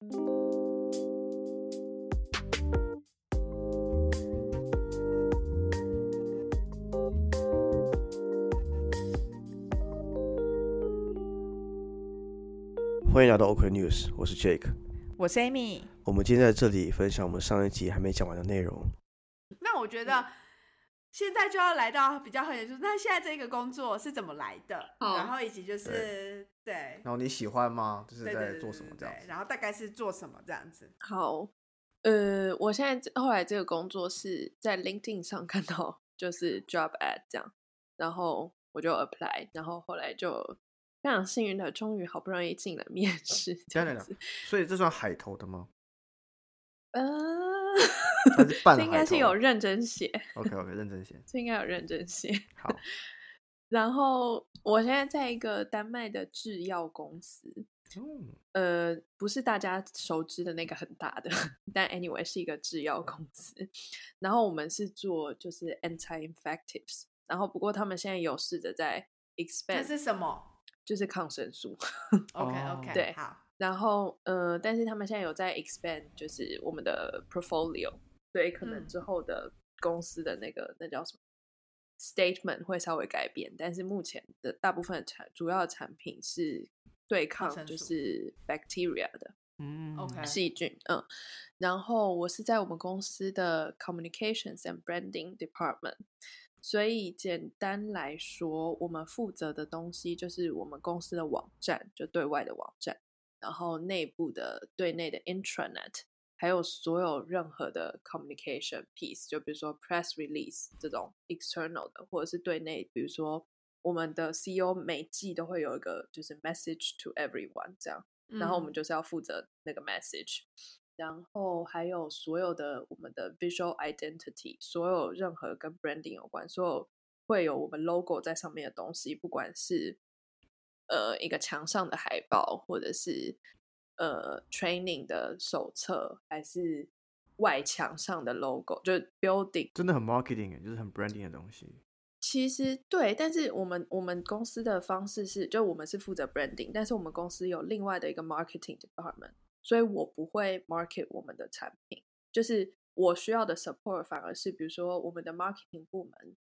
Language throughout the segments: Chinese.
欢迎来到 OK News，我是 Jake，我是 Amy。我们今天在这里分享我们上一集还没讲完的内容。那我觉得现在就要来到比较好点，就是那现在这个工作是怎么来的？然后以及就是对，然后你喜欢吗？就是在做什么这样子？然后大概是做什么这样子？好，呃，我现在这后来这个工作是在 LinkedIn 上看到，就是 job ad 这样，然后我就 apply，然后后来就非常幸运的，终于好不容易进了面试 这样子。所以这算海投的吗？呃，还是半 这应该是有认真写，OK OK，认真写。这应该有认真写。好，然后我现在在一个丹麦的制药公司，嗯，呃，不是大家熟知的那个很大的，但 anyway 是一个制药公司。然后我们是做就是 anti-infectives，然后不过他们现在有试着在 expand，这是什么就是抗生素。？OK 哦 OK，对好，然后呃，但是他们现在有在 expand，就是我们的 portfolio，所以可能嗯之后的公司的那个那叫什么 statement 会稍微改变，但是目前的大部分产主要的产品是对抗就是 bacteria 的。嗯 OK 细菌，嗯，然后我是在我们公司的 communications and branding department。所以简单来说，我们负责的东西就是我们公司的网站，就对外的网站，然后内部的对内的 intranet，还有所有任何的 communication piece，就比如说 press release 这种 external 的，或者是对内，比如说我们的 CEO 每季都会有一个就是 message to everyone 这样，然后我们嗯。就是要负责那个 message，然后还有所有的我们的 visual identity，所有任何跟 branding 有关，所有会有我们 logo 在上面的东西，不管是呃一个墙上的海报，或者是呃 training 的手册，还是外墙上的 logo，就是 building 真的很 marketing，耶就是很 branding 的东西。其实对，但是我们我们公司的方式是，就我们是负责 branding，但是我们公司有另外的一个 marketing department，所以我不会 market 我们的产品，就是我需要的 support 反而是比如说我们的 marketing 部门，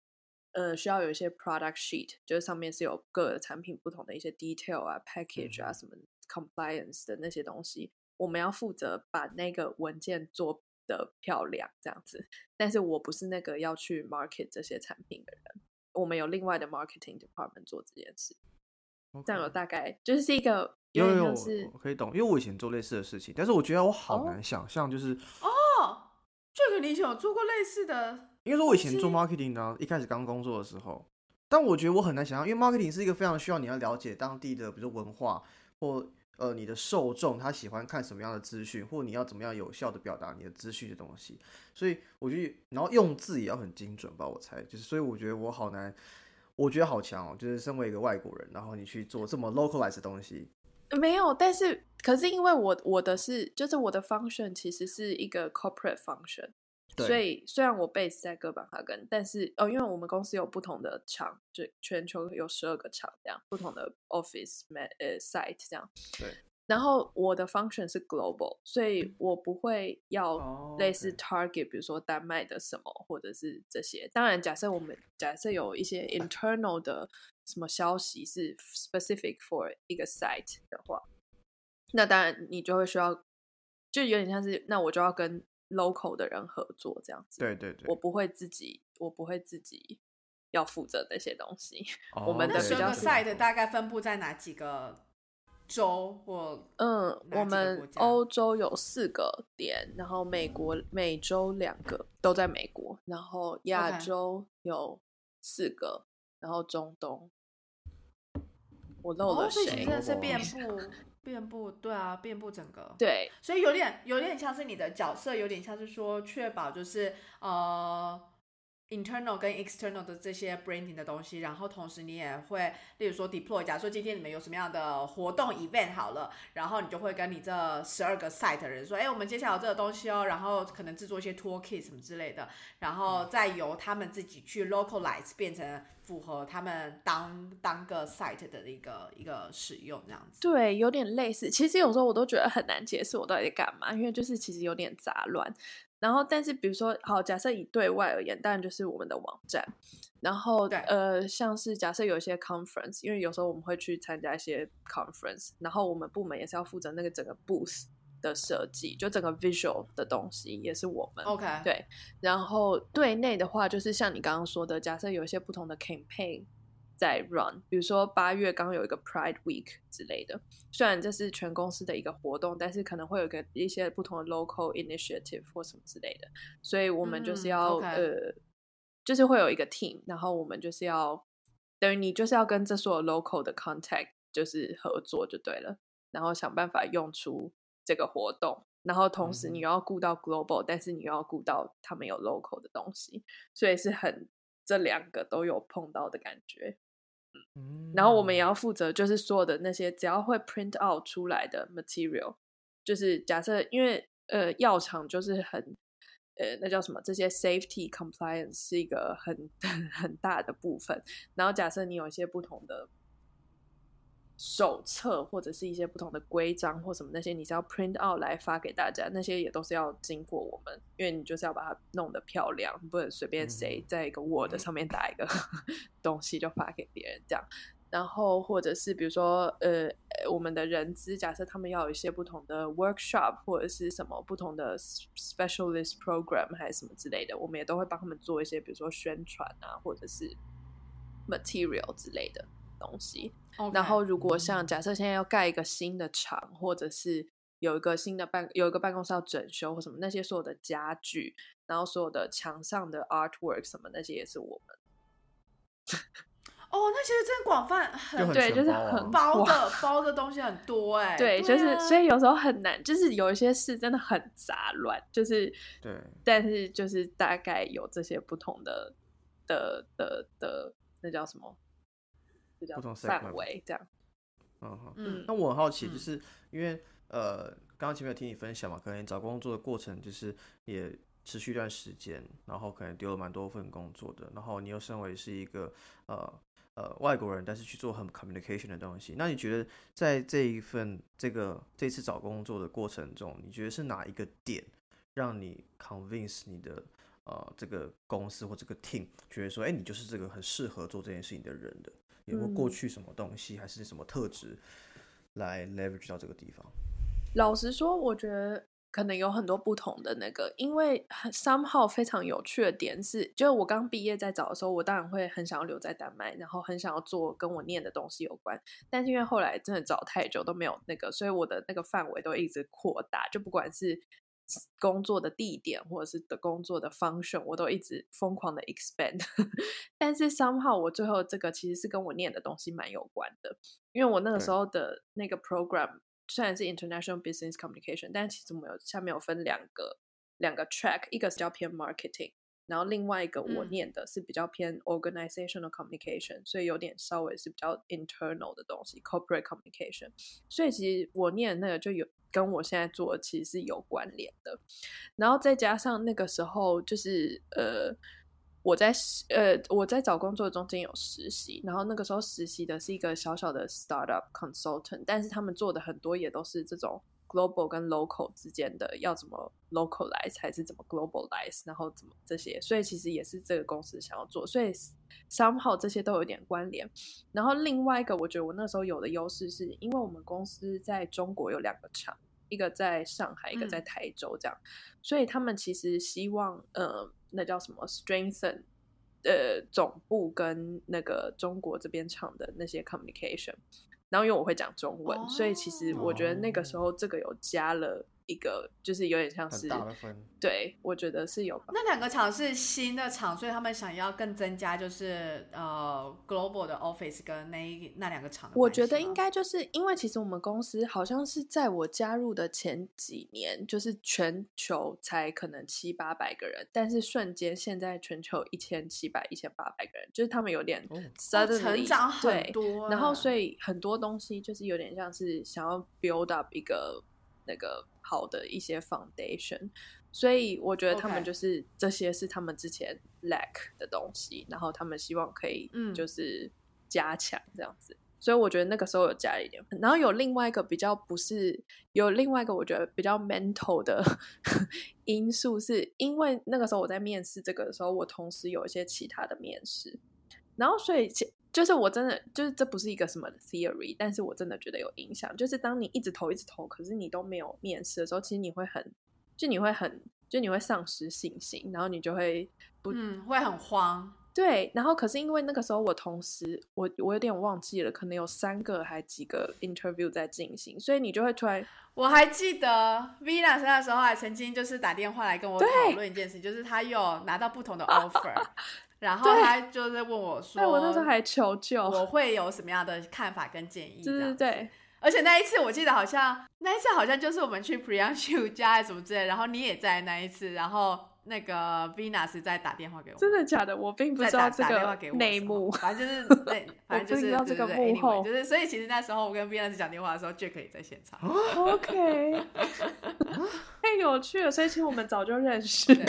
呃，需要有一些 product sheet，就是上面是有各个产品不同的一些 detail 啊、package 啊、嗯什么 compliance 的那些东西，我们要负责把那个文件做的漂亮这样子。但是我不是那个要去 market 这些产品的人，我们有另外的 marketing department 做这件事。这样有大概就是一个有有有是我可以懂，因为我以前做类似的事情，但是我觉得我好哦难想象，就是哦，这个你以前有做过类似的，因为说我以前做 marketing 呢，一开始刚工作的时候，但我觉得我很难想象，因为 marketing 是一个非常需要你要了解当地的，比如说文化或呃你的受众他喜欢看什么样的资讯，或你要怎么样有效的表达你的资讯的东西，所以我觉得，然后用字也要很精准吧，我猜，就是所以我觉得我好难，我觉得好强哦，就是身为一个外国人，然后你去做这么 localize 的东西，没有，但是可是因为我我的是就是我的 function 其实是一个 corporate function，所以虽然我 base 在哥本哈根，但是哦，因为我们公司有不同的厂，就全球有十二个厂这样，不同的 office 呃 site 这样。对。然后我的 function 是 global，所以我不会要哦类似 target，比如说丹麦的什么，或者是这些。当然，假设我们假设有一些 internal 的什么消息是 specific for 一个 site 的话，那当然你就会需要，就有点像是那我就要跟 local 的人合作这样子。对对对，我不会自己，我不会自己要负责那些东西。哦我们的比较是 site 大概分布在哪几个州或嗯，我们欧洲有四个点，然后美国、美洲两个都在美国，然后亚洲有四个，然后中东，我漏哦，了谁所以其实？真的是哦遍布遍布，对啊，遍布整个。对，所以有点有点像是你的角色，有点像是说确保就是呃 internal 跟 external 的这些 branding 的东西，然后同时你也会，例如说 deploy，假如说今天你们有什么样的活动 event 好了，然后你就会跟你这十二个 site 的人说，哎，我们接下来有这个东西哦，然后可能制作一些 toolkit 什么之类的，然后再由他们自己去 localize 变成符合他们当当个 site 的一个一个使用这样子。对，有点类似。其实有时候我都觉得很难解释我到底在干嘛，因为就是其实有点杂乱。然后，但是比如说，好，假设以对外而言，当然就是我们的网站。然后，呃，像是假设有一些 conference，因为有时候我们会去参加一些 conference，然后我们部门也是要负责那个整个 booth 的设计，就整个 visual 的东西也是我们。OK，对。然后对内的话，就是像你刚刚说的，假设有一些不同的 campaign。在 run，比如说八月刚有一个 Pride Week 之类的，虽然这是全公司的一个活动，但是可能会有个一些不同的 local initiative 或什么之类的，所以我们就是要呃，就是会有一个 team，然后我们就是要等于你就是要跟这所有 local 的 contact 就是合作就对了，然后想办法用出这个活动，然后同时你又要顾到 global，但是你又要顾到他们有 local 的东西，所以是很这两个都有碰到的感觉。然后我们也要负责，就是所有的那些只要会 print out 出来的 material，就是假设因为呃药厂就是很呃那叫什么，这些 safety compliance 是一个很 很大的部分。然后假设你有一些不同的。手册或者是一些不同的规章或什么那些，你是要 print out 来发给大家，那些也都是要经过我们，因为你就是要把它弄得漂亮，不能随便谁在一个 Word 上面打一个 东西就发给别人这样。然后或者是比如说呃，我们的人资假设他们要有一些不同的 workshop 或者是什么不同的 specialist program 还是什么之类的，我们也都会帮他们做一些比如说宣传啊，或者是 material 之类的东西。然后，如果像假设现在要盖一个新的厂，或者是有一个新的办有一个办公室要整修或什么，那些所有的家具，然后所有的墙上的 artwork 什么那些也是我们。哦，那其实真广泛，很对，就是很包的包的东西很多哎。对，就是所以有时候很难，就是有一些事真的很杂乱，就是对，但是就是大概有这些不同的的的的那叫什么？不同范围这样，嗯嗯，那我很好奇，就是因为呃，刚刚前面有听你分享嘛，可能找工作的过程就是也持续一段时间，然后可能丢了蛮多份工作的，然后你又身为是一个呃呃外国人，但是去做很 communication 的东西，那你觉得在这一份这个这次找工作的过程中，你觉得是哪一个点让你 convince 你的呃这个公司或这个 team 觉得说，哎，你就是这个很适合做这件事情的人的？有没有过去什么东西，还是什么特质来 leverage 到这个地方？老实说，我觉得可能有很多不同的那个，因为 somehow 非常有趣的点是，就是我刚毕业在找的时候，我当然会很想要留在丹麦，然后很想要做跟我念的东西有关。但是因为后来真的找太久都没有那个，所以我的那个范围都一直扩大，就不管是。工作的地点或者是的工作的 function，我都一直疯狂的 expand，但是 somehow 我最后这个其实是跟我念的东西蛮有关的，因为我那个时候的那个 program 虽然是 international business communication，但其实我们有下面有分两个两个 track，一个是叫偏 marketing。然后另外一个我念的是比较偏 organizational communication，所以有点稍微是比较 internal 的东西，corporate communication。所以其实我念的那个就有跟我现在做的其实是有关联的。然后再加上那个时候就是呃我在呃我在找工作中间有实习，然后那个时候实习的是一个小小的 startup consultant，但是他们做的很多也都是这种。Global 跟 local 之间的要怎么 localize 还是怎么 globalize，然后怎么这些，所以其实也是这个公司想要做，所以 somehow 这些都有点关联。然后另外一个，我觉得我那时候有的优势是因为我们公司在中国有两个厂，一个在上海，一个在台州，这样，所以他们其实希望呃，那叫什么 strengthen 呃总部跟那个中国这边厂的那些 communication。然后因为我会讲中文，所以其实我觉得那个时候这个有加了一个，就是有点像是大的分。对，我觉得是有吧。那两个厂是新的厂，所以他们想要更增加就是呃 global 的 office 跟那一那两个厂我觉得应该就是因为其实我们公司好像是在我加入的前几年，就是全球才可能七八百个人，但是瞬间现在全球一千七百、一千八百个人，就是他们有点成长很，多欸，然后所以很多东西就是有点像是想要 build up 一个那个好的一些 foundation，所以我觉得他们就是这些是他们之前 lack 的东西，然后他们希望可以嗯。就是加强这样子。所以我觉得那个时候有加一点，然后有另外一个比较不是有另外一个我觉得比较 mental 的 因素，是因为那个时候我在面试这个的时候，我同时有一些其他的面试，然后所以其就是我真的就是这不是一个什么 theory，但是我真的觉得有影响。就是当你一直投一直投，可是你都没有面试的时候，其实你会很就你会很就你会丧失信心，然后你就会不、嗯会很慌，对。然后可是因为那个时候我同时我我有点忘记了，可能有三个还几个 interview 在进行，所以你就会突然我还记得 Venus 那时候还曾经就是打电话来跟我讨论一件事，就是他有拿到不同的 offer，然后他就是问我说，对我那时候还求救，我会有什么样的看法跟建议？对对对。而且那一次我记得好像那一次好像就是我们去 p r i y a n s h u 家什么之类，然后你也在那一次，然后那个 Venus 在打电话给我，真的假的？我并不知道这打电话给个内幕。反正就是 对，反正就是知道这个对对对幕后 anyway，就是所以其实那时候我跟 Venus 讲电话的时候，Jack 也在现场。OK，太有趣了，所以其实我们早就认识了，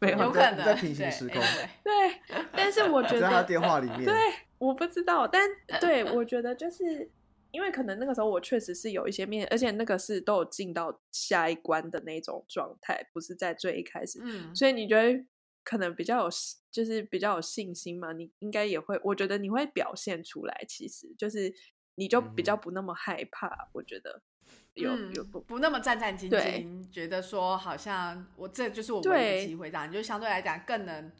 没有有可能在在平行对时空。对，但是我 觉得在他电话里面，对，我不知道，但 对我觉得就是因为可能那个时候我确实是有一些面，而且那个是都有进到下一关的那种状态，不是在最一开始，嗯，所以你觉得可能比较有就是比较有信心嘛？你应该也会，我觉得你会表现出来，其实就是你就比较嗯。不那么害怕，我觉得有嗯有不不那么战战兢兢，觉得说好像我这就是我唯一对。的机会，这样你就相对来讲更能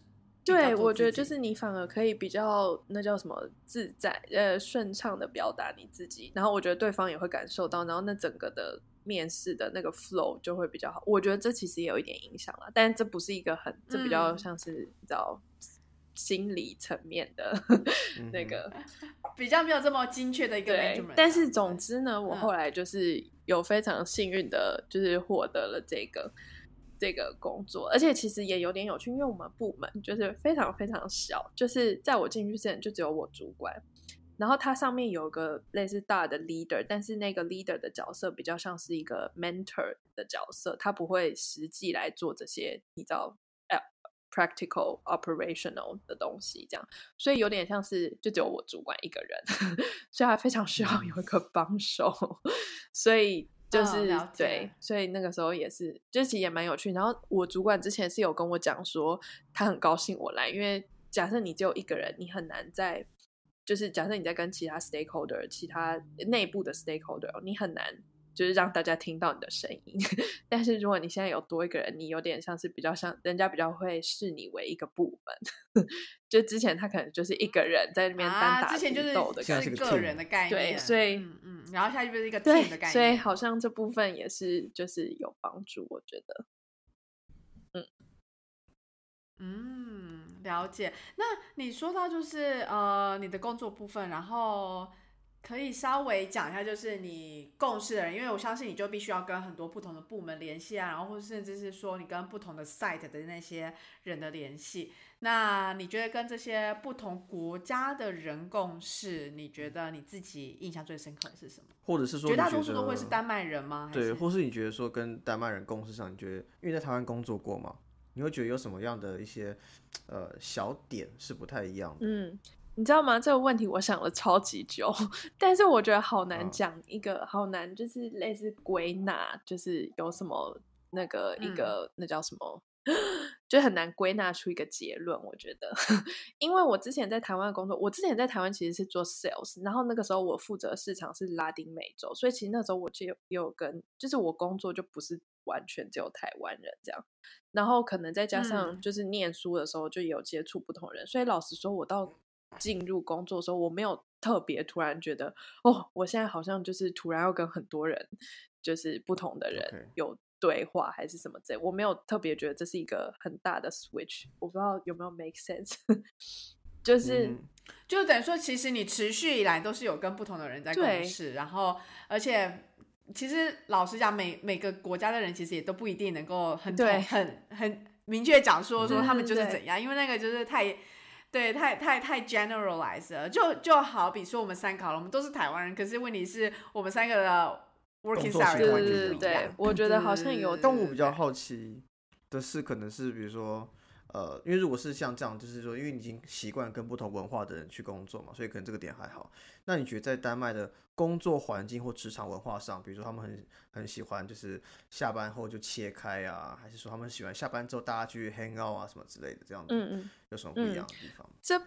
对，我觉得就是你反而可以比较那叫什么自在呃顺畅的表达你自己，然后我觉得对方也会感受到，然后那整个的面试的那个 flow 就会比较好。我觉得这其实也有一点影响了，但这不是一个很这比较嗯。像是你知道心理层面的嗯 那个。比较没有这么精确的一个但是总之呢，我嗯后来就是有非常幸运的，就是获得了这个这个工作，而且其实也有点有趣，因为我们部门就是非常非常小，就是在我进去之前就只有我主管，然后它上面有个类似大的 leader，但是那个 leader 的角色比较像是一个 mentor 的角色，他不会实际来做这些，你知道。呃 practical operational 的东西，这样，所以有点像是就只有我主管一个人，所以他非常需要有一个帮手，所以就是、对，所以那个时候也是，就其实也蛮有趣。然后我主管之前是有跟我讲说，他很高兴我来，因为假设你只有一个人，你很难在，就是假设你在跟其他 stakeholder、其他内部的 stakeholder，你很难。就是让大家听到你的声音，但是如果你现在有多一个人，你有点像是比较像人家比较会视你为一个部门，就之前他可能就是一个人在那边单啊，打独之前就是斗的感觉，现在是个个人的概念对，所以嗯嗯，然后下去就是一个对 team 的概，念，所以好。像这部分也是就是有帮助，我觉得。嗯，了解。那你说到就是呃你的工作部分，然后可以稍微讲一下，就是你共事的人，因为我相信你就必须要跟很多不同的部门联系啊，然后或甚至是说你跟不同的 site 的那些人的联系。那你觉得跟这些不同国家的人共事，你觉得你自己印象最深刻的是什么？或者是说绝大多数都会是丹麦人吗？还对，或是你觉得说跟丹麦人共事上，你觉得因为在台湾工作过嘛，你会觉得有什么样的一些呃小点是不太一样的？嗯，你知道吗？这个问题我想了超级久，但是我觉得好难嗯讲一个，好难就是类似归纳，就是有什么那个一嗯个、那叫什么，就很难归纳出一个结论。我觉得，因为我之前在台湾工作，我之前在台湾其实是做 sales，然后那个时候我负责市场是拉丁美洲，所以其实那时候我就有有跟，就是我工作就不是完全只有台湾人这样。然后可能再加上嗯就是念书的时候就有接触不同人，所以老实说，我到进入工作的时候，我没有特别突然觉得，哦，我现在好像就是突然要跟很多人，就是不同的人有对话还是什么之类，我没有特别觉得这是一个很大的 switch，我不知道有没有 make sense，就是。嗯就等于说，其实你持续以来都是有跟不同的人在共事，然后而且其实老实讲，每每个国家的人其实也都不一定能够很对很很明确讲说说他们就是对对怎样，因为那个就是太。对，太太太 generalized 了，就就好比说我们三个好了，我们都是台湾人，可是问题是我们三个的 working 工作 salary 对完习惯就对对对全不一样。，我觉得好像有但我比较好奇的是，可能是比如说，呃，因为如果是像这样，就是说，因为你已经习惯跟不同文化的人去工作嘛，所以可能这个点还好。那你觉得在丹麦的工作环境或职场文化上，比如说他们很很喜欢就是下班后就切开啊，还是说他们喜欢下班之后大家去 hang out 啊什么之类的，这样子嗯嗯，有什么不一样的地方？这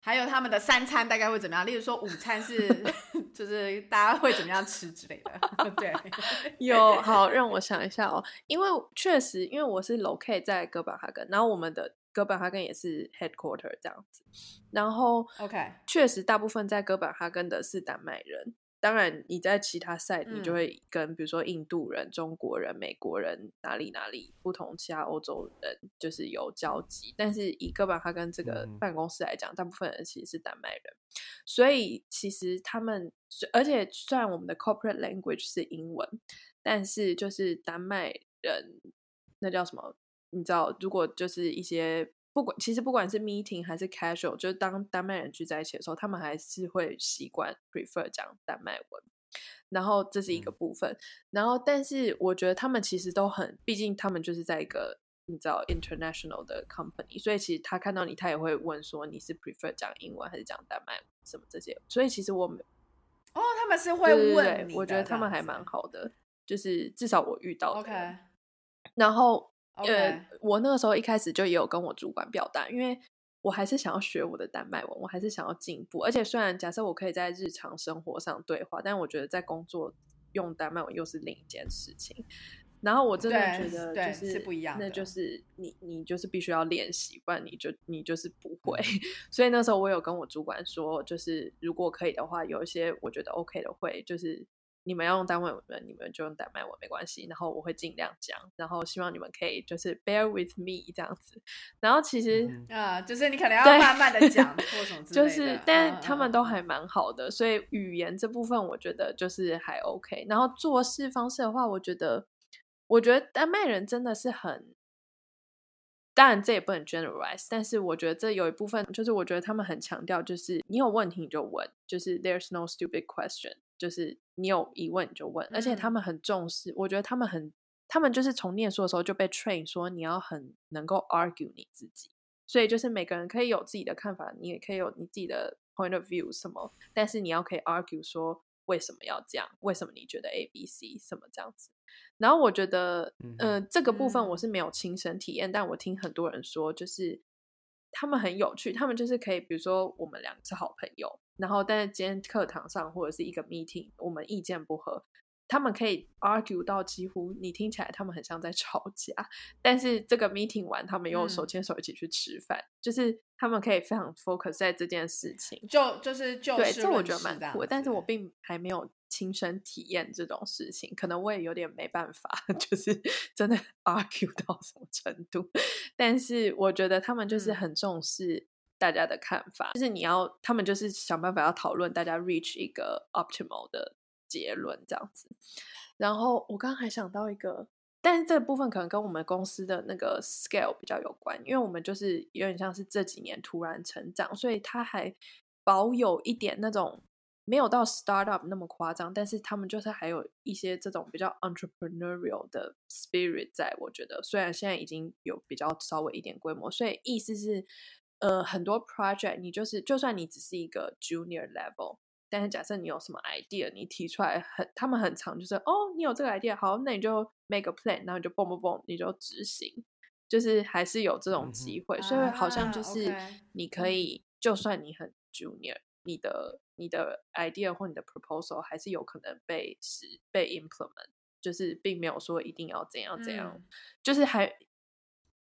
还有他们的三餐大概会怎么样？例如说午餐是 就是大家会怎么样吃之类的。对，有好让我想一下哦，因为确实，因为我是 locate 在哥本哈根，然后我们的哥本哈根也是 headquarter 这样子，然后 OK 确实大部分在哥本哈根的是丹麦人。当然，你在其他 site 你就嗯会跟比如说印度人、中国人、美国人哪里哪里不同，其他欧洲人就是有交集。但是以哥本哈根这个嗯办公室来讲，大部分人其实是丹麦人，所以其实他们，而且虽然我们的 corporate language 是英文，但是就是丹麦人那叫什么？你知道，如果就是一些不管其实不管是 meeting 还是 casual，就是当丹麦人聚在一起的时候，他们还是会习惯 prefer 讲丹麦文。然后这是一个嗯。部分，然后但是我觉得他们其实都很，毕竟他们就是在一个你知道 international 的 company，所以其实他看到你，他也会问说你是 prefer 讲英文还是讲丹麦文什么这些，所以其实我们哦，他们是对会问我觉得他们还蛮。好的，就是至少我遇到的 OK。然后呃，我那个时候一开始就也有跟我主管表达，因为我还是想要学我的丹麦文，我还是想要进步。而且虽然假设我可以在日常生活上对话，但我觉得在工作用丹麦文又是另一件事情。然后我真的觉得对就是是不一样的那就是你你就是必须要练习，不然你就你就是不会。所以那时候我有跟我主管说，就是如果可以的话，有一些我觉得 OK 的会，就是你们要用丹麦文，你们就用丹麦文没关系。然后我会尽量讲，然后希望你们可以就是 bear with me 这样子。然后其实。嗯啊、就是你可能要慢慢的 讲或什么之类的，就是，但嗯他们都还蛮好的，所以语言这部分我觉得就是还 OK。然后做事方式的话，我觉得，我觉得丹麦人真的是很，当然这也不能 generalize，但是我觉得这有一部分就是我觉得他们很强调，就是你有问题你就问，就是 there's no stupid question，就是你有疑问你就问，而且他嗯们很重视，我觉得他们很，他们就是从念书的时候就被 train 说你要很能够 argue 你自己。所以就是每个人可以有自己的看法，你也可以有你自己的 point of view 什么，但是你要可以 argue 说为什么要这样，为什么你觉得 A、B、C 什么这样子。然后我觉得，嗯呃，这个部分我嗯是没有亲身体验，但我听很多人说，就是他们很有趣，他们就是可以，比如说我们两个是好朋友，然后但是今天课堂上或者是一个 meeting，我们意见不合，他们可以 argue 到几乎你听起来他们很像在吵架，但是这个 meeting 完，他们又手嗯牵手一起去吃饭，就是他们可以非常 focus 在这件事情。就就是就对，事这我觉得蛮酷的，但是我并还没有亲身体验这种事情，可能我也有点没办法，就是真的 argue 到什么程度。但是我觉得他们就是嗯很重视大家的看法，就是你要他们就是想办法要讨论大家 reach 一个 optimal 的结论这样子。然后我刚刚还想到一个，但是这个部分可能跟我们公司的那个 scale 比较有关，因为我们就是有点像是这几年突然成长，所以它还保有一点那种没有到 startup 那么夸张，但是他们就是还有一些这种比较 entrepreneurial 的 spirit 在。我觉得虽然现在已经有比较稍微一点规模，所以意思是，呃，很多 project 你就是就算你只是一个 junior level。但是假设你有什么 idea，你提出来很，他们很常就是哦，你有这个 idea，好，那你就 make a plan，然后你就蹦蹦蹦，你就执行，就是还是有这种机会，所以好像就啊是你可以，就算你很 junior，你的你的 idea 或你的 proposal 还是有可能被实被 implement，就是并没有说一定要怎样怎样，嗯就是还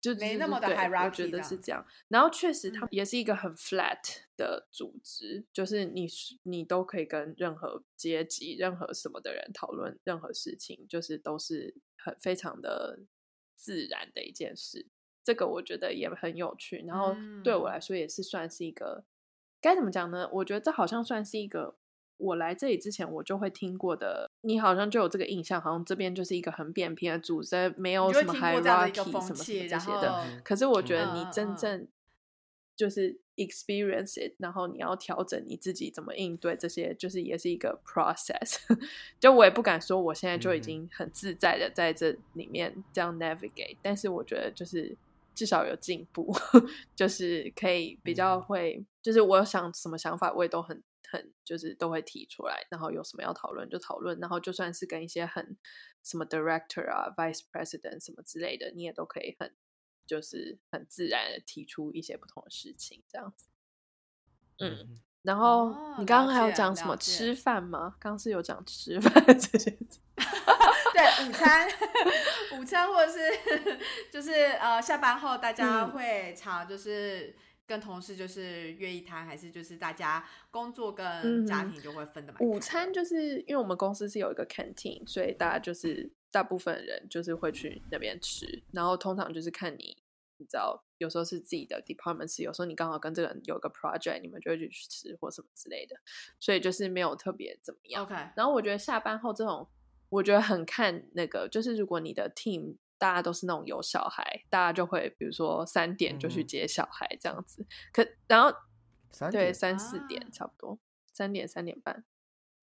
就没那么的我 hierarchy 觉得是这样。然后确实，它嗯也是一个很 flat 的组织，就是你你都可以跟任何阶级、任何什么的人讨论任何事情，就是都是很非常的自然的一件事。这个我觉得也很有趣，然后对我来嗯说也是算是一个该怎么讲呢？我觉得这好像算是一个我来这里之前我就会听过的，你好像就有这个印象，好像这边就是一个很扁平的组织，没有什么 hierarchy 个风什么什么气，这些的。可是我觉得你真正就是 experience it，然后你要调整你自己怎么应对这些，就是也是一个 process。就我也不敢说我现在就已经很自在的在这里面这样 navigate，但是我觉得就是至少有进步，就是可以比较嗯会，就是我有想什么想法，我也都很很就是都会提出来，然后有什么要讨论就讨论，然后就算是跟一些很什么 director 啊、vice president 什么之类的，你也都可以很就是很自然的提出一些不同的事情，这样子。嗯，然后哦你刚刚还有讲什么吃饭吗？刚刚是有讲吃饭 这件事。对午餐，午餐或者是就是呃下班后大家嗯会常就是跟同事就是约一摊，还是就是大家工作跟家庭就会分的蛮开的午餐就是因为我们公司是有一个 canteen，所以大家就是大部分人就是会去那边吃，然后通常就是看你，你知道，有时候是自己的 department 是，有时候你刚好跟这个人有个 project，你们就会去吃或什么之类的，所以就是没有特别怎么样。OK，然后我觉得下班后这种，我觉得很看那个，就是如果你的 team 大家都是那种有小孩，大家就会比如说三点就去嗯接小孩这样子，可然后对三对。三四啊点差不多，三点三点半。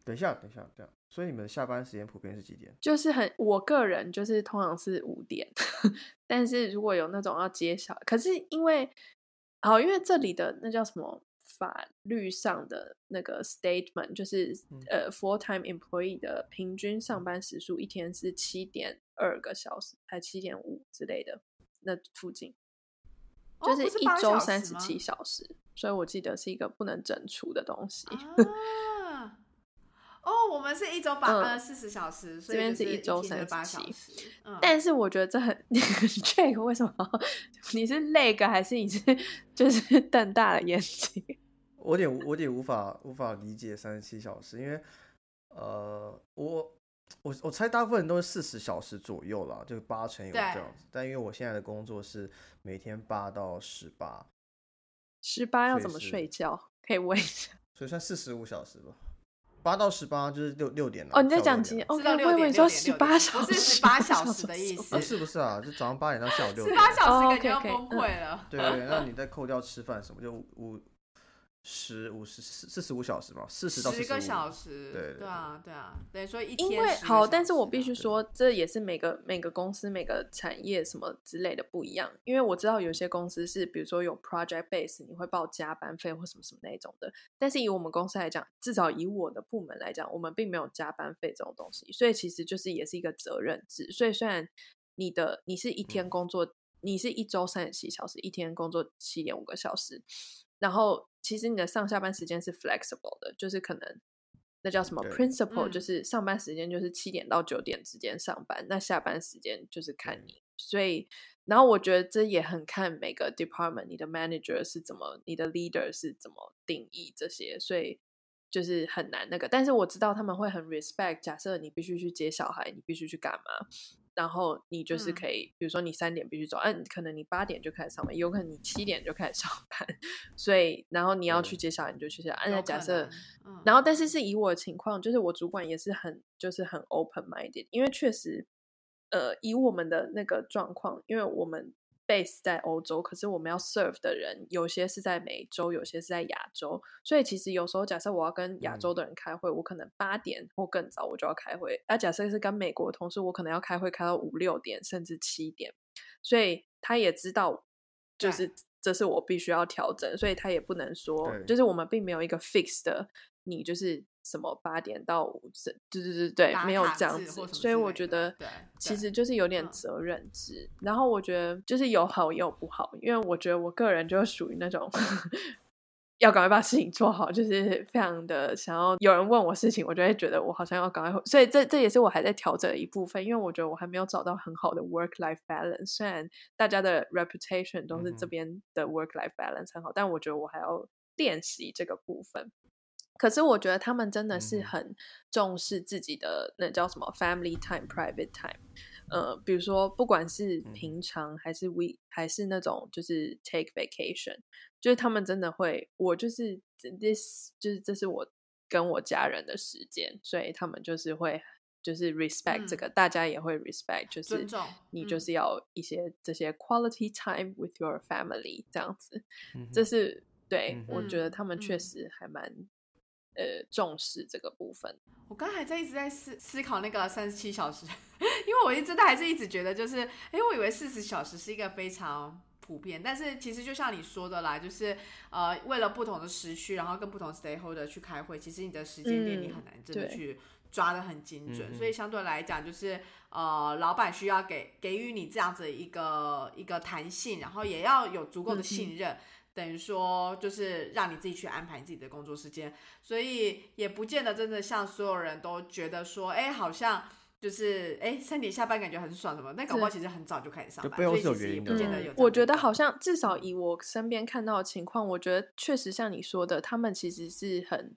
等一下，等一下，这样，所以你们下班时间普遍是几点？就是很，我个人就是通常是五点，但是如果有那种要接小，可是因为，哦，因为这里的那叫什么法律上的那个 statement，就是、嗯呃 full time employee 的平均上班时数一天是七点二个小时，还七点五之类的，那附近哦就是一周三十七小时，所以我记得是一个不能整除的东西。啊，哦，我们是一周八嗯呃四十小时，所这边是一周三十八小37时。嗯，但是我觉得这很 Jack 为什么 你是累个还是你是 就是瞪大了眼睛？我有点我有点无法无法理解三十七小时，因为呃，我我我猜大部分人都是四十小时左右啦，就八成有这对样子。但因为我现在的工作是每天八到十八，十八要怎么睡觉？可以问一下 所以算四十五小时吧。八到十八就是六六点了。哦。你在讲几点六点啊？？OK，是到我六点以为你说十八小不是时，18小时的意思想说啊，是不是啊？就早上八点到下午六十。八小时哦感觉要崩溃了。对对对，那你再扣掉吃饭什么，就五五十五十四四十五小时嘛，四十到四十十个小时，对对对啊，对啊，等于说一天因为好，但是我必须说，这也是每个每个公司、每个产业什么之类的不一样。因为我知道有些公司是，比如说有 project base，你会报加班费或什么什么那一种的。但是以我们公司来讲，至少以我的部门来讲，我们并没有加班费这种东西，所以其实就是也是一个责任制。所以虽然你的你是一天嗯工作，你是一周三十七小时，一天工作七点五个小时，然后其实你的上下班时间是 flexible 的，就是可能那叫什么 principle，、嗯就是上班时间就是七点到九点之间上班，那下班时间就是看你。所以，然后我觉得这也很看每个 department，你的 manager 是怎么，你的 leader 是怎么定义这些，所以就是很难那个。但是我知道他们会很 respect，假设你必须去接小孩，你必须去干嘛，然后你就是嗯。可以，比如说你三点必须走，嗯、可能你八点就开始上班，有可能你七点就开始上班，所以然后你要去对。接小孩，你就去接小孩。按照假设，嗯。然后但是是以我的情况，就是我主管也是很就是很 open minded，因为确实，呃，以我们的那个状况，因为我们 base 在欧洲，可是我们要 serve 的人有些是在美洲，有些是在亚洲，所以其实有时候假设我要跟亚嗯。洲的人开会，我可能八点或更早我就要开会，啊，假设是跟美国同事，我可能要开会开到五六点甚至七点，所以他也知道，就是这是我必须要调整，所以他也不能说，就是我们并没有一个 fix 的，你就是什么八点到五这，对对对对，没有这样子所以我觉得对其实就是有点嗯责任制。然后我觉得就是有好也有不好，因为我觉得我个人就属于那种 要赶快把事情做好，就是非常的想要有人问我事情，我就会觉得我好像要赶快，所以这这也是我还在调整的一部分，因为我觉得我还没有找到很好的 work life balance。虽然大家的 reputation 都是这边的 work life balance 很好，但我觉得我还要练习这个部分。可是我觉得他们真的是很重视自己的那叫什么 family time、private time。呃，比如说不管是平常还是 we 还是那种就是 take vacation。就是他们真的会，我就是 this，就是这是我跟我家人的时间，所以他们就是会就是 respect 这个，大家也会 respect，就是你就是要一些这些 quality time with your family 这样子，这是对我觉得他们确实还蛮呃重视这个部分。我刚才在一直在思思考那个三十七小时，因为我一直都还是一直觉得就是，哎，我以为四十小时是一个非常。普遍，但是其实就像你说的啦，就是呃，为了不同的时区，然后跟不同 stakeholder 去开会，其实你的时间点你很难真的去抓的很精准，所以相对来讲，就是呃，老板需要给给予你这样子一个一个弹性，然后也要有足够的信任，等于说就是让你自己去安排自己的工作时间，所以也不见得真的像所有人都觉得说，哎，好像。就是哎，三点下班感觉很爽，什么？但搞不好其实很早就开始上班，所以其实也不见得有。我觉得好像至少以我身边看到的情况，我觉得确实像你说的，他们其实是很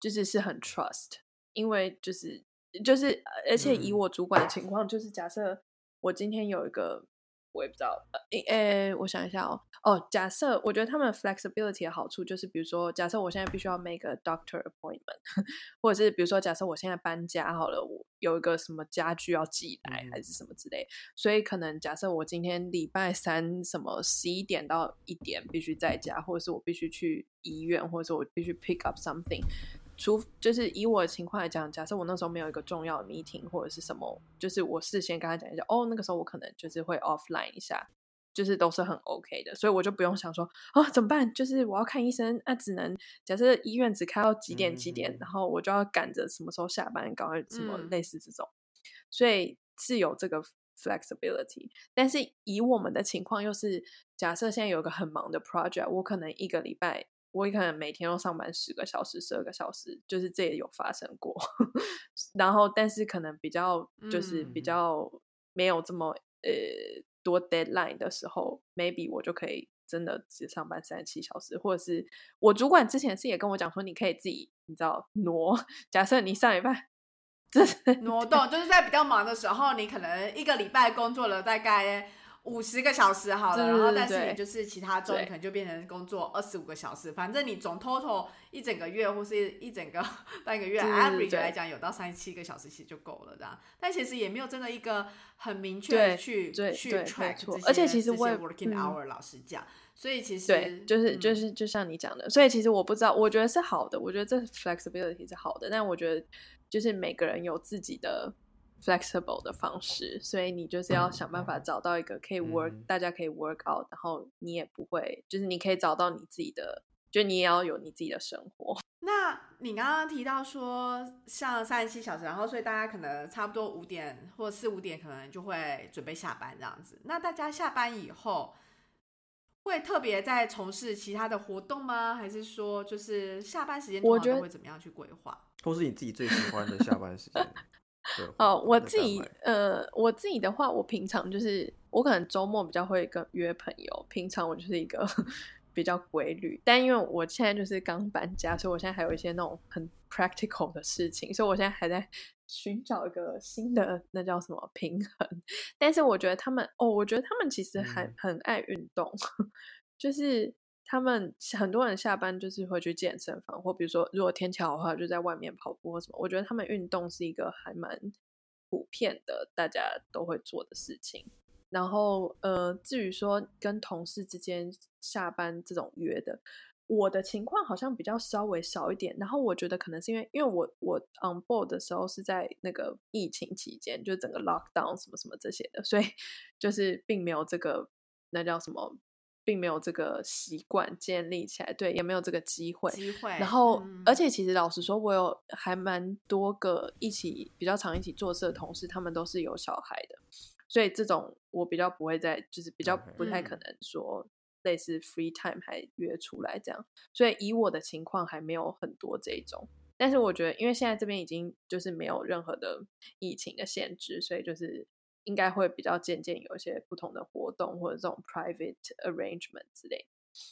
就是是很 trust，因为就是就是而且以我主管的情况，就是假设我今天有一个。我也不知道，呃，诶，我想一下哦，哦，假设我觉得他们 flexibility 的好处就是，比如说，假设我现在必须要 make a doctor appointment，或者是比如说，假设我现在搬家好了，我有一个什么家具要寄来，还是什么之类，所以可能假设我今天礼拜三什么十一点到一点必须在家，或者是我必须去医院，或者是我必须 pick up something。除就是以我的情况来讲，假设我那时候没有一个重要的 meeting 或者是什么，就是我事先跟他讲一下，哦，那个时候我可能就是会 offline 一下，就是都是很 OK 的，所以我就不用想说啊怎么办？就是我要看医生，那只能假设医院只开到几点几点，然后我就要赶着什么时候下班，赶快什么类似这种，所以是有这个 flexibility。但是以我们的情况，又是假设现在有个很忙的 project，我可能一个礼拜。我可能每天都上班十个小时、十二个小时，就是这也有发生过。然后，但是可能比较就是比较没有这么呃多 deadline 的时候，maybe 我就可以真的只上班三十七小时，或者是我主管之前是也跟我讲说，你可以自己你知道挪。假设你上一半这挪动，就是在比较忙的时候，你可能一个礼拜工作了大概。五十个小时好了，然后但是你就是其他周你可能就变成工作二十五个小时，反正你总 total 一整个月或是一整个 半个月 average 来讲有到三十七个小时其实就够了的，但其实也没有真的一个很明确的去去 track 这些，而且其实我 working hour 老实讲，所以其实对，就是就是就像你讲的，所以其实我不知道，我觉得是好的，我觉得这 flexibility 是好的，但我觉得就是每个人有自己的。Flexible 的方式，所以你就是要想办法找到一个可以 work，大家可以 work out，然后你也不会，就是你可以找到你自己的，就你也要有你自己的生活。那你刚刚提到说，像三十七小时，然后所以大家可能差不多五点或四五点可能就会准备下班这样子。那大家下班以后会特别在从事其他的活动吗？还是说就是下班时间通常会怎么样去规划？或是你自己最喜欢的下班时间？哦，我自己呃，我自己的话，我平常就是我可能周末比较会跟约朋友，平常我就是一个 比较规律。但因为我现在就是刚搬家，所以我现在还有一些那种很 practical 的事情，所以我现在还在 寻找一个新的那叫什么平衡。但是我觉得他们哦，我觉得他们其实还很爱运动，就是。他们很多人下班就是会去健身房，或比如说如果天气好的话，就在外面跑步或什么。我觉得他们运动是一个还蛮普遍的，大家都会做的事情。然后呃，至于说跟同事之间下班这种约的，我的情况好像比较稍微少一点。然后我觉得可能是因为因为我我 on board 的时候是在那个疫情期间，就整个 lockdown 什么什么这些的，所以就是并没有这个那叫什么。并没有这个习惯建立起来，对，也没有这个机会。机会。然后，而且其实老实说，我有还蛮多个一起比较常一起做事的同事，他们都是有小孩的，所以这种我比较不会在，就是比较不太可能说类似 free time 还约出来这样，所以以我的情况还没有很多这种。但是我觉得，因为现在这边已经就是没有任何的疫情的限制，所以就是应该会比较渐渐有一些不同的活动或者这种 private arrangement 之类。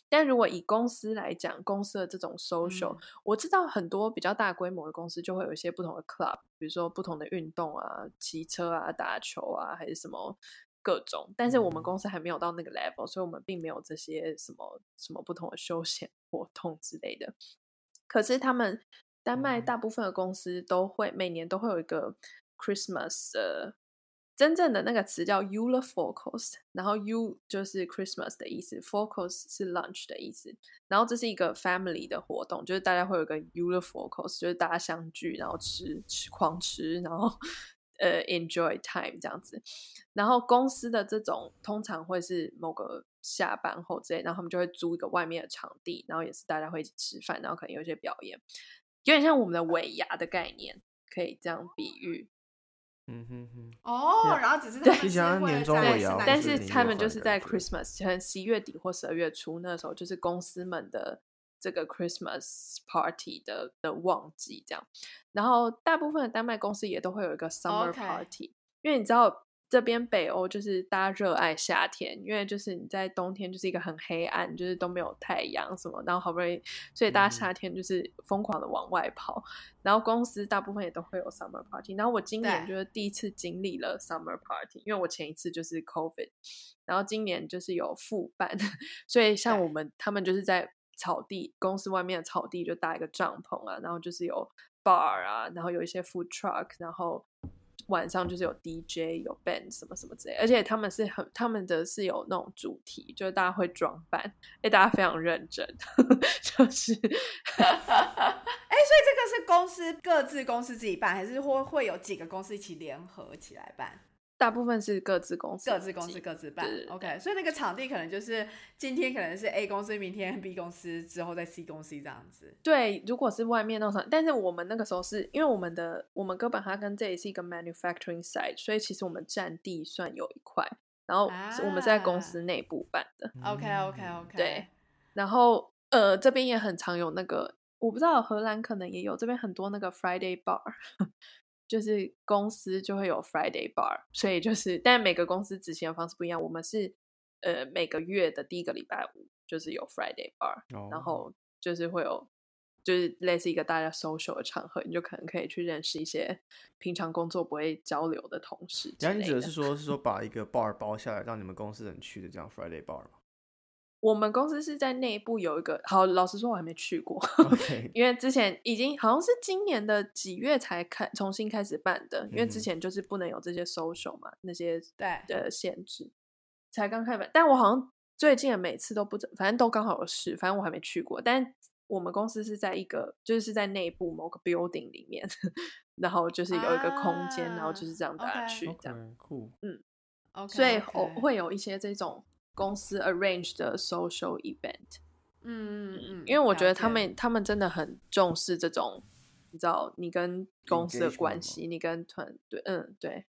但如果以公司来讲，公司的这种 social，、嗯我知道很多比较大规模的公司就会有一些不同的 club，比如说不同的运动啊、骑车啊、打球啊，还是什么各种。但是我们嗯公司还没有到那个 level，所以我们并没有这些什么什么不同的休闲 活动之类的。可是他们丹麦嗯大部分的公司都会每年都会有一个 Christmas 呃，真正的那个词叫 Jule Focus，然后 U 就是 Christmas 的意思，Focus 是 lunch 的意思，然后这是一个 family 的活动，就是大家会有个 Jule Focus，就是大家相聚，然后吃吃狂吃，然后呃 enjoy time 这样子。然后公司的这种通常会是某个下班后之类，然后他们就会租一个外面的场地，然后也是大家会一起吃饭，然后可能有一些表演，有点像我们的尾牙的概念，可以这样比喻。嗯哼哼，哦，对然后只是他对。们会年终在尾牙或圣诞但是他们就是在 Christmas，可能十一月底或十二月初那时候，就是公司们的这个 Christmas party 的的旺季这样。然后大部分的丹麦公司也都会有一个 summer party，、因为你知道这边北欧就是大家热爱夏天，因为就是你在冬天就是一个很黑暗，就是都没有太阳什么，然后好不容易，所以大家嗯夏天就是疯狂的往外跑。然后公司大部分也都会有 summer party。然后我今年就是第一次经历了 summer party，因为我前一次就是 covid，然后今年就是有复办，所以像我们他们就是在草地公司外面的草地就搭一个帐篷啊，然后就是有 bar 啊，然后有一些 food truck，然后。晚上就是有 DJ 有 band 什么什么之类，而且他们是很他们的是有那种主题，就是大家会装扮，哎，大家非常认真，就是 哎，所以这个是公司各自公司自己办，还是会会有几个公司一起联合起来办？大部分是各自公司各自公司各自办，OK。所以那个场地可能就是今天可能是 A 公司，明天 B 公司，之后再 C 公司这样子。对，如果是外面那种，但是我们那个时候是因为我们的我们哥本哈根这里是一个 manufacturing site，所以其实我们占地算有一块，然后我们在公司内部办的，OK OK OK。对，然后呃这边也很常有那个，我不知道荷兰可能也有，这边很多那个 Friday bar，就是公司就会有 Friday bar，所以就是但每个公司执行的方式不一样，我们是呃每个月的第一个礼拜五就是有 Friday bar，然哦后就是会有，就是类似一个大家 social 的场合，你就可能可以去认识一些平常工作不会交流的同事之然后你指的。是说，是说把一个 bar 包下来，让你们公司人去的这样 Friday bar 吗我们公司是在内部有一个，好，老实说我还没去过？OK，因为之前已经好像是今年的几月才开重新开始办的，因为之嗯前就是不能有这些 social 嘛，那些对的限制，才刚开办。但我好像最近的每次都不怎，反正都刚好有事，反正我还没去过。但我们公司是在一个，就是在内部某个 building 里面，然后就是有一个空间，然后就是这样大家啊去这样，酷。OK。所以我会有一些这种公司 arrange 的 social event。嗯嗯嗯，因为我觉得他们他们真的很重视这种，你知道，你跟公司的关系，你跟团队，嗯，对，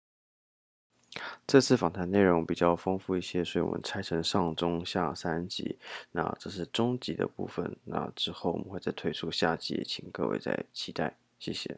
这次访谈内容比较丰富一些，所以我们拆成上中下三集。那这是中集的部分，那之后我们会再推出下集，请各位再期待，谢谢。